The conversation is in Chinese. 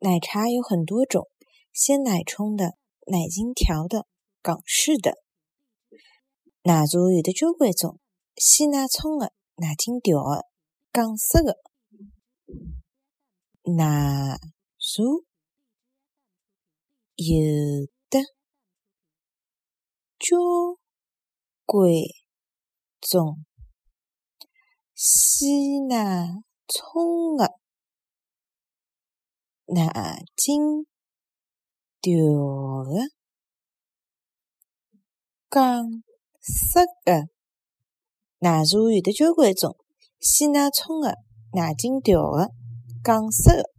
奶茶有很多种，鲜奶冲的、奶精调的、港式的。奶茶有得交关种，鲜奶冲的、奶精调的、港式的。奶茶有的交关种，鲜奶冲的。奶精调的、港式的，奶茶有得交关种，鲜奶冲的、奶精调的、港式的。